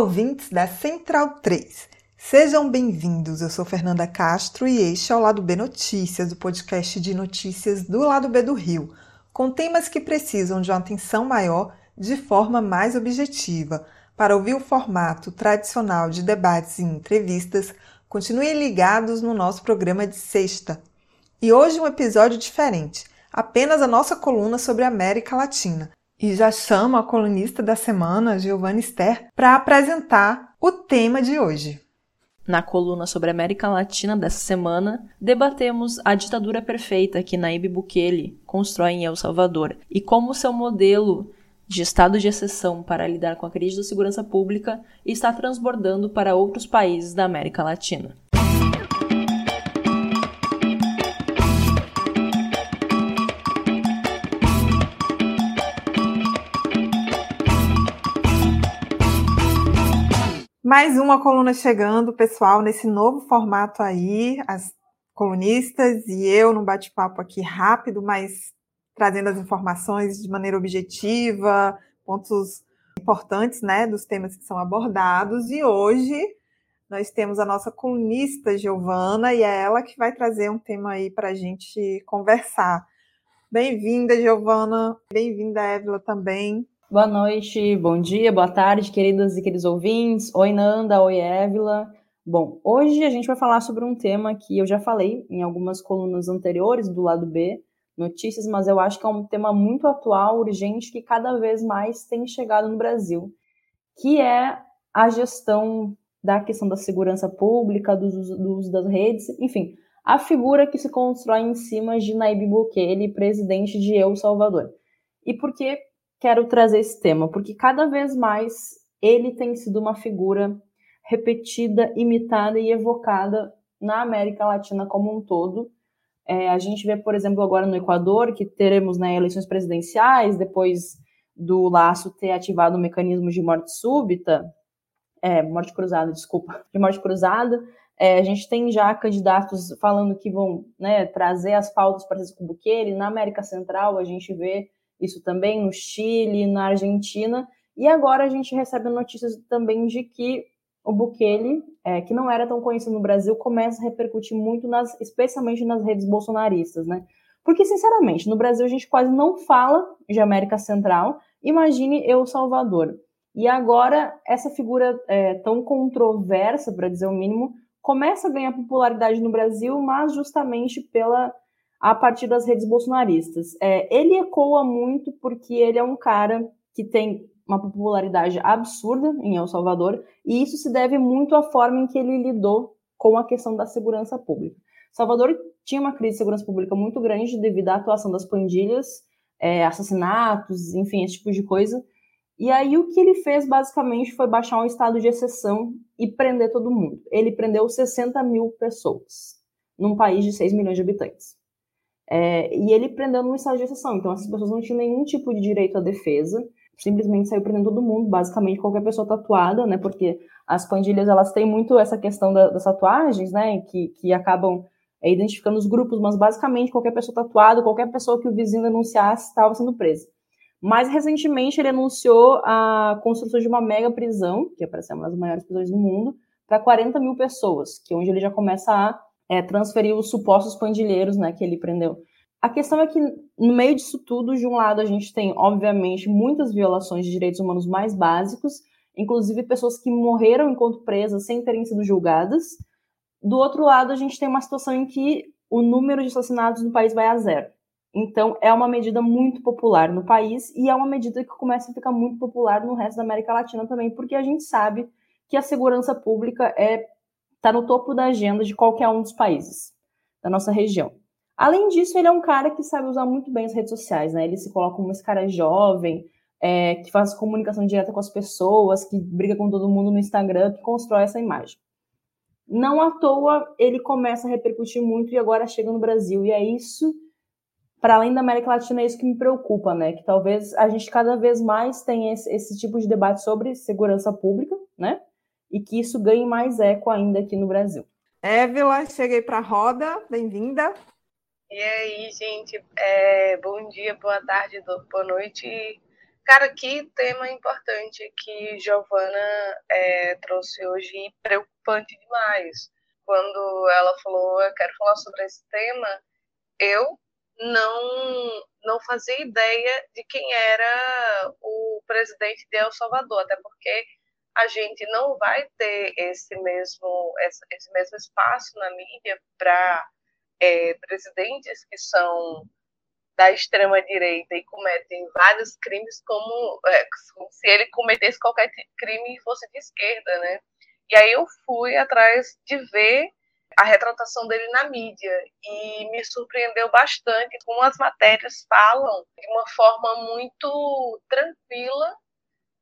Ouvintes da Central 3. Sejam bem-vindos. Eu sou Fernanda Castro e este é o Lado B Notícias, o podcast de notícias do Lado B do Rio, com temas que precisam de uma atenção maior de forma mais objetiva. Para ouvir o formato tradicional de debates e entrevistas, continuem ligados no nosso programa de sexta. E hoje um episódio diferente, apenas a nossa coluna sobre a América Latina e já chamo a colunista da semana, Giovanna Ster, para apresentar o tema de hoje. Na coluna sobre a América Latina dessa semana, debatemos a ditadura perfeita que Nayib Bukele constrói em El Salvador e como seu modelo de estado de exceção para lidar com a crise da segurança pública está transbordando para outros países da América Latina. Mais uma coluna chegando, pessoal, nesse novo formato aí, as colunistas e eu num bate-papo aqui rápido, mas trazendo as informações de maneira objetiva, pontos importantes, né, dos temas que são abordados. E hoje nós temos a nossa colunista Giovana e é ela que vai trazer um tema aí para a gente conversar. Bem-vinda, Giovana. Bem-vinda, Évila, também. Boa noite, bom dia, boa tarde, queridas e queridos ouvintes. Oi, Nanda, oi, Évila. Bom, hoje a gente vai falar sobre um tema que eu já falei em algumas colunas anteriores do lado B, notícias, mas eu acho que é um tema muito atual, urgente, que cada vez mais tem chegado no Brasil, que é a gestão da questão da segurança pública, do, uso das redes, enfim, a figura que se constrói em cima de Nayib Bukele, presidente de El Salvador. E por que quero trazer esse tema, porque cada vez mais ele tem sido uma figura repetida, imitada e evocada na América Latina como um todo. É, a gente vê, por exemplo, agora no Equador, que teremos né, eleições presidenciais, depois do Laço ter ativado o mecanismo de morte súbita, é, morte cruzada, desculpa, de morte cruzada, é, a gente tem já candidatos falando que vão né, trazer as pautas para o Bukele. Na América Central, a gente vê isso também no Chile, na Argentina, e agora a gente recebe notícias também de que o Bukele, é, que não era tão conhecido no Brasil, começa a repercutir muito, nas, especialmente nas redes bolsonaristas, né? Porque, sinceramente, no Brasil a gente quase não fala de América Central, imagine El Salvador. E agora, essa figura é, tão controversa, para dizer o mínimo, começa a ganhar popularidade no Brasil, mas justamente pela a partir das redes bolsonaristas. É, ele ecoa muito porque ele é um cara que tem uma popularidade absurda em El Salvador, e isso se deve muito à forma em que ele lidou com a questão da segurança pública. Salvador tinha uma crise de segurança pública muito grande devido à atuação das pandilhas, é, assassinatos, enfim, esse tipo de coisa. E aí o que ele fez basicamente foi baixar um estado de exceção e prender todo mundo. Ele prendeu 60 mil pessoas num país de 6 milhões de habitantes. É, e ele prendeu num estado de exceção. Então, essas pessoas não tinham nenhum tipo de direito à defesa, simplesmente saiu prendendo todo mundo, basicamente qualquer pessoa tatuada, né? Porque as pandilhas, elas têm muito essa questão da, das tatuagens, né? Que, que acabam é, identificando os grupos, mas basicamente qualquer pessoa tatuada, qualquer pessoa que o vizinho denunciasse estava sendo presa. Mais recentemente, ele anunciou a construção de uma mega prisão, que é para ser uma das maiores prisões do mundo, para 40 mil pessoas, que é onde ele já começa a é, transferir os supostos pandilheiros né, que ele prendeu. A questão é que, no meio disso tudo, de um lado, a gente tem, obviamente, muitas violações de direitos humanos mais básicos, inclusive pessoas que morreram enquanto presas sem terem sido julgadas. Do outro lado, a gente tem uma situação em que o número de assassinatos no país vai a zero. Então, é uma medida muito popular no país e é uma medida que começa a ficar muito popular no resto da América Latina também, porque a gente sabe que a segurança pública é está no topo da agenda de qualquer um dos países da nossa região. Além disso, ele é um cara que sabe usar muito bem as redes sociais, né? Ele se coloca como esse cara jovem, é, que faz comunicação direta com as pessoas, que briga com todo mundo no Instagram, que constrói essa imagem. Não à toa ele começa a repercutir muito e agora chega no Brasil. E é isso, para além da América Latina, é isso que me preocupa, né? Que talvez a gente cada vez mais tenha esse, esse tipo de debate sobre segurança pública, né? E que isso ganhe mais eco ainda aqui no Brasil. Évila, cheguei para a roda, bem-vinda. E aí, gente, é, bom dia, boa tarde, boa noite. Cara, que tema importante que Giovana é, trouxe hoje, preocupante demais. Quando ela falou, eu quero falar sobre esse tema, eu não não fazia ideia de quem era o presidente de El Salvador, até porque a gente não vai ter esse mesmo esse mesmo espaço na mídia para é, presidentes que são da extrema direita e cometem vários crimes como, é, como se ele cometesse qualquer crime e fosse de esquerda, né? E aí eu fui atrás de ver a retratação dele na mídia e me surpreendeu bastante como as matérias falam de uma forma muito tranquila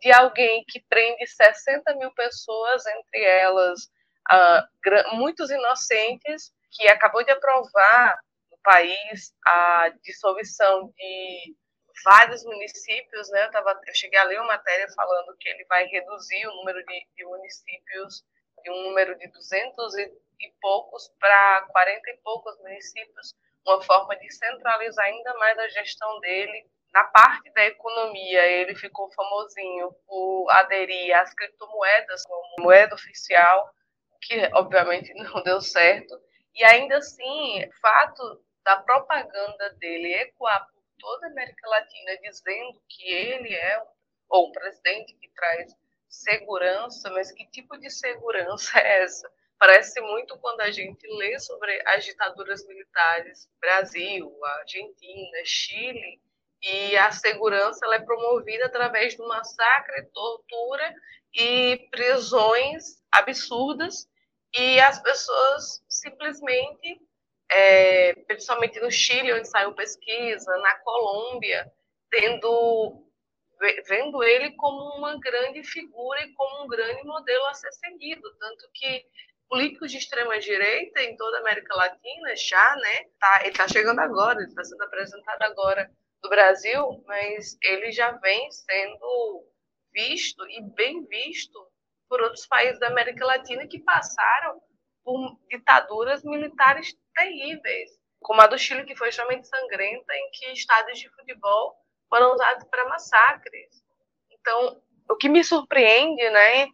de alguém que prende 60 mil pessoas, entre elas uh, muitos inocentes, que acabou de aprovar país a dissolução de vários municípios, né? Eu, tava, eu cheguei a ler uma matéria falando que ele vai reduzir o número de, de municípios de um número de 200 e, e poucos para 40 e poucos municípios, uma forma de centralizar ainda mais a gestão dele. Na parte da economia, ele ficou famosinho por aderir às criptomoedas como moeda oficial, que obviamente não deu certo. E ainda assim, o fato da propaganda dele ecoar por toda a América Latina dizendo que ele é ou um presidente que traz segurança, mas que tipo de segurança é essa? Parece muito quando a gente lê sobre as ditaduras militares, Brasil, Argentina, Chile, e a segurança ela é promovida através do massacre, tortura e prisões absurdas, e as pessoas simplesmente é, principalmente no Chile, onde saiu pesquisa, na Colômbia, tendo, vendo ele como uma grande figura e como um grande modelo a ser seguido. Tanto que políticos de extrema-direita em toda a América Latina já, né? Tá, ele está chegando agora, ele está sendo apresentado agora do Brasil, mas ele já vem sendo visto e bem visto por outros países da América Latina que passaram por ditaduras militares terríveis, como a do Chile, que foi extremamente sangrenta, em que estádios de futebol foram usados para massacres. Então, o que me surpreende, né,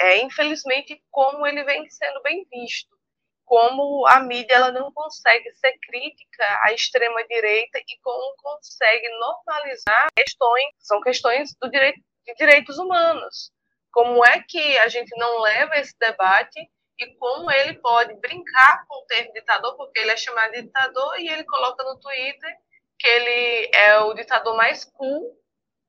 é infelizmente como ele vem sendo bem visto, como a mídia ela não consegue ser crítica à extrema direita e como consegue normalizar questões, são questões do direito de direitos humanos. Como é que a gente não leva esse debate e como ele pode brincar com o termo ditador, porque ele é chamado de ditador e ele coloca no Twitter que ele é o ditador mais cool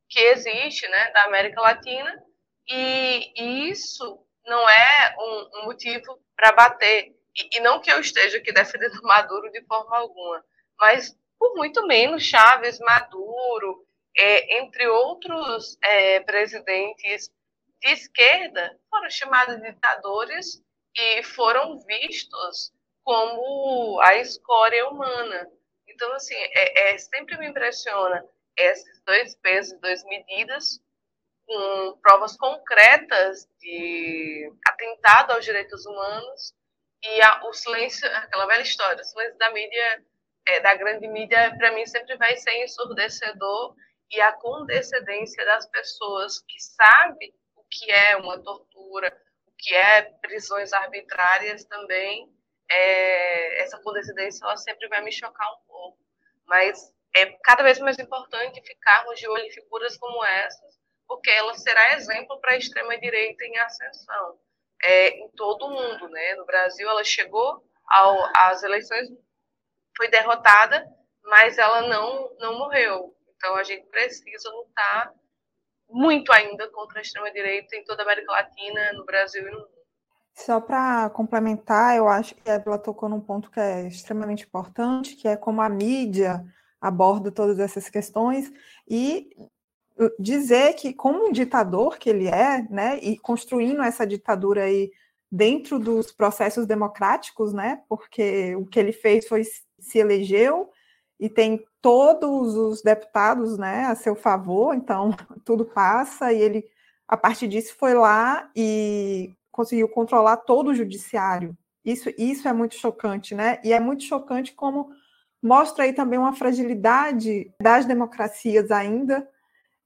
que existe, né, da América Latina, e isso não é um, um motivo para bater. E, e, não que eu esteja aqui defendendo Maduro de forma alguma, mas por muito menos Chaves, Maduro, é, entre outros é, presidentes de esquerda, foram chamados ditadores e foram vistos como a escória humana. Então, assim, é, é, sempre me impressiona esses dois pesos, duas medidas, com provas concretas de atentado aos direitos humanos e a, o silêncio, aquela velha história, o silêncio da mídia, é, da grande mídia, para mim sempre vai ser ensurdecedor e a condescendência das pessoas que sabem o que é uma tortura, que é prisões arbitrárias também, é, essa condescendência ela sempre vai me chocar um pouco. Mas é cada vez mais importante ficarmos de olho em figuras como essas, porque ela será exemplo para a extrema-direita em ascensão é, em todo o mundo. Né? No Brasil, ela chegou ao, às eleições, foi derrotada, mas ela não, não morreu. Então, a gente precisa lutar muito ainda contra a extrema-direita em toda a América Latina, no Brasil e no mundo. Só para complementar, eu acho que ela tocou num ponto que é extremamente importante, que é como a mídia aborda todas essas questões e dizer que como um ditador que ele é, né, e construindo essa ditadura aí dentro dos processos democráticos, né, porque o que ele fez foi se elegeu e tem todos os deputados, né, a seu favor, então tudo passa e ele a partir disso foi lá e conseguiu controlar todo o judiciário. Isso, isso é muito chocante, né? E é muito chocante como mostra aí também uma fragilidade das democracias ainda,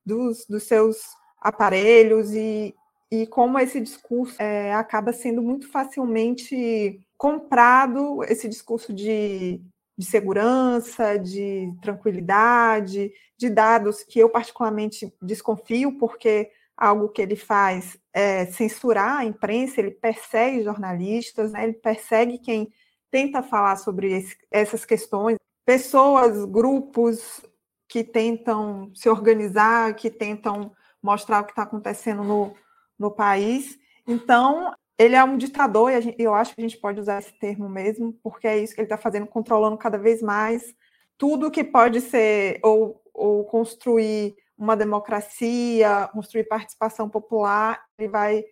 dos, dos seus aparelhos e, e como esse discurso é, acaba sendo muito facilmente comprado, esse discurso de, de segurança, de tranquilidade, de dados que eu particularmente desconfio, porque algo que ele faz é censurar a imprensa, ele persegue jornalistas, né? ele persegue quem tenta falar sobre esse, essas questões, pessoas, grupos que tentam se organizar, que tentam mostrar o que está acontecendo no, no país. Então, ele é um ditador, e gente, eu acho que a gente pode usar esse termo mesmo, porque é isso que ele está fazendo, controlando cada vez mais tudo que pode ser ou, ou construir uma democracia, construir participação popular, ele vai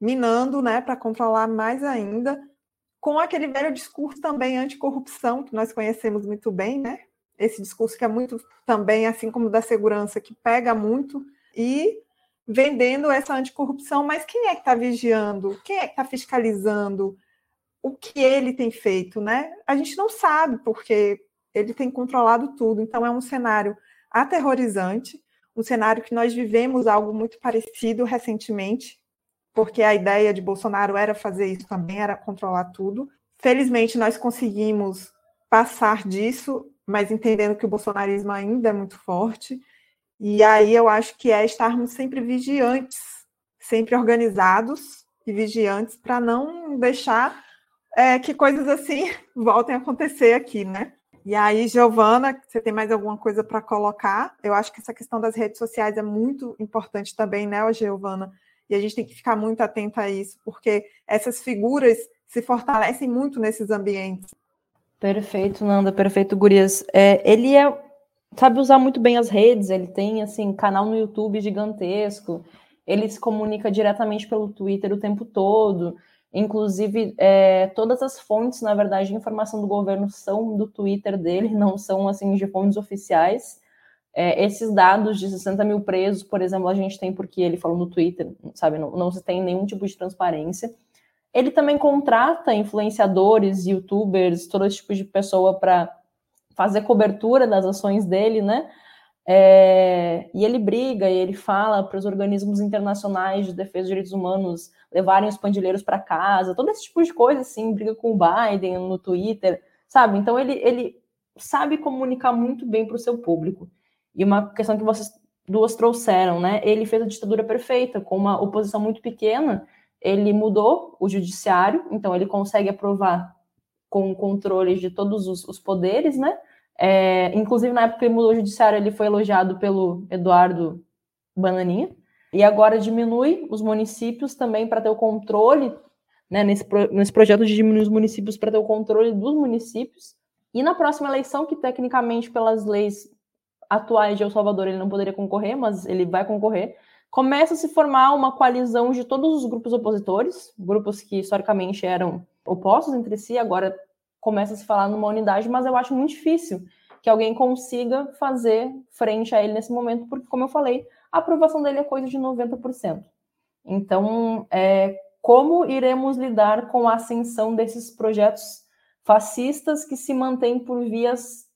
minando, né, para controlar mais ainda, com aquele velho discurso também anticorrupção, que nós conhecemos muito bem, né? Esse discurso que é muito também, assim como da segurança, que pega muito, e vendendo essa anticorrupção, mas quem é que está vigiando? Quem é que está fiscalizando o que ele tem feito, né? A gente não sabe, porque ele tem controlado tudo, então é um cenário aterrorizante um cenário que nós vivemos algo muito parecido recentemente, porque a ideia de Bolsonaro era fazer isso também, era controlar tudo. Felizmente, nós conseguimos passar disso, mas entendendo que o bolsonarismo ainda é muito forte. E aí eu acho que é estarmos sempre vigiantes, sempre organizados e vigiantes para não deixar é, que coisas assim voltem a acontecer aqui, né? E aí, Giovana, você tem mais alguma coisa para colocar? Eu acho que essa questão das redes sociais é muito importante também, né, Giovana? E a gente tem que ficar muito atenta a isso, porque essas figuras se fortalecem muito nesses ambientes. Perfeito, Nanda, perfeito, Gurias. É, ele é, sabe usar muito bem as redes, ele tem assim canal no YouTube gigantesco, ele se comunica diretamente pelo Twitter o tempo todo. Inclusive, é, todas as fontes, na verdade, de informação do governo são do Twitter dele, não são assim de fontes oficiais. É, esses dados de 60 mil presos, por exemplo, a gente tem porque ele falou no Twitter, sabe? Não, não se tem nenhum tipo de transparência. Ele também contrata influenciadores, youtubers, todo esse tipo de pessoa para fazer cobertura das ações dele, né? É, e ele briga e ele fala para os organismos internacionais de defesa dos direitos humanos levarem os pandilheiros para casa, todo esse tipo de coisa, assim, briga com o Biden no Twitter, sabe? Então ele, ele sabe comunicar muito bem para o seu público. E uma questão que vocês duas trouxeram, né? Ele fez a ditadura perfeita, com uma oposição muito pequena, ele mudou o judiciário, então ele consegue aprovar com controle de todos os, os poderes, né? É, inclusive, na época que ele mudou o judiciário, ele foi elogiado pelo Eduardo Bananinha. E agora diminui os municípios também para ter o controle, né, nesse, nesse projeto de diminuir os municípios para ter o controle dos municípios. E na próxima eleição, que tecnicamente, pelas leis atuais de El Salvador, ele não poderia concorrer, mas ele vai concorrer, começa a se formar uma coalizão de todos os grupos opositores, grupos que historicamente eram opostos entre si, agora começa a se falar numa unidade, mas eu acho muito difícil que alguém consiga fazer frente a ele nesse momento, porque, como eu falei, a aprovação dele é coisa de 90%. Então, é, como iremos lidar com a ascensão desses projetos fascistas que se mantêm por vias,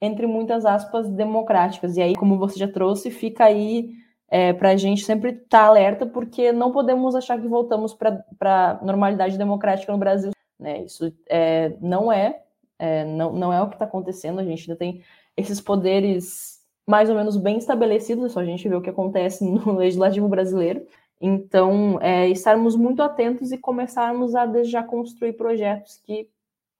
entre muitas aspas, democráticas? E aí, como você já trouxe, fica aí é, para a gente sempre estar tá alerta, porque não podemos achar que voltamos para a normalidade democrática no Brasil né? Isso é, não é, é, não, não é o que está acontecendo. A gente ainda tem esses poderes mais ou menos bem estabelecidos, é só a gente ver o que acontece no legislativo brasileiro. Então, é, estarmos muito atentos e começarmos a já construir projetos que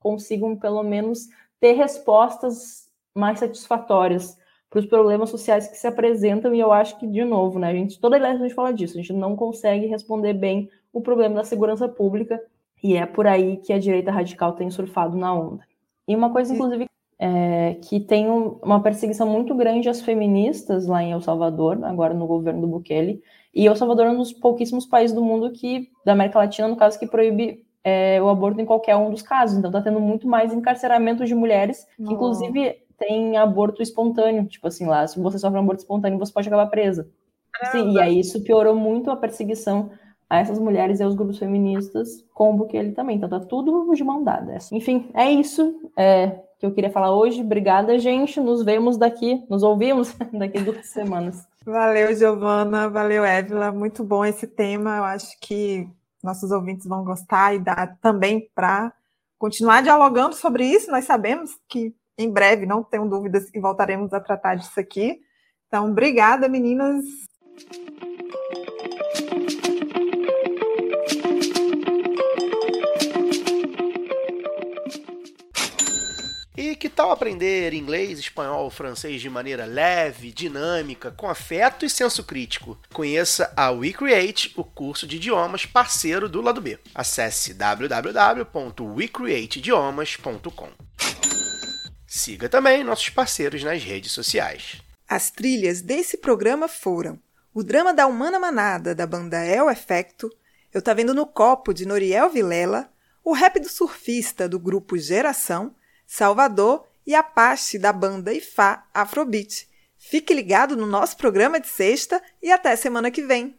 consigam, pelo menos, ter respostas mais satisfatórias para os problemas sociais que se apresentam, e eu acho que, de novo, né, a gente, toda a gente fala disso, a gente não consegue responder bem o problema da segurança pública, e é por aí que a direita radical tem surfado na onda. E uma coisa, inclusive, é, que tem uma perseguição muito grande às feministas lá em El Salvador, agora no governo do Bukele, e El Salvador é um dos pouquíssimos países do mundo que, da América Latina, no caso, que proíbe é, o aborto em qualquer um dos casos. Então, está tendo muito mais encarceramento de mulheres, que, inclusive, tem aborto espontâneo. Tipo assim, lá, se você sofre um aborto espontâneo, você pode acabar presa. Sim, e aí isso piorou muito a perseguição a essas mulheres e aos grupos feministas com o Bukele também. Então tá tudo de mão dada. Enfim, é isso é, que eu queria falar hoje. Obrigada, gente. Nos vemos daqui, nos ouvimos daqui duas semanas. Valeu, Giovana. Valeu, Évila. Muito bom esse tema. Eu acho que nossos ouvintes vão gostar e dá também para continuar dialogando sobre isso. Nós sabemos que em breve, não tenho dúvidas que voltaremos a tratar disso aqui. Então, obrigada, meninas. E que tal aprender inglês, espanhol, francês de maneira leve, dinâmica, com afeto e senso crítico? Conheça a WeCreate, o curso de idiomas parceiro do lado B. Acesse www.wecreateidiomas.com. Siga também nossos parceiros nas redes sociais. As trilhas desse programa foram o drama da Humana Manada, da banda El Efecto, Eu Tá Vendo no Copo, de Noriel Vilela, o rap do surfista, do grupo Geração, Salvador e Apache, da banda Ifá Afrobeat. Fique ligado no nosso programa de sexta e até semana que vem.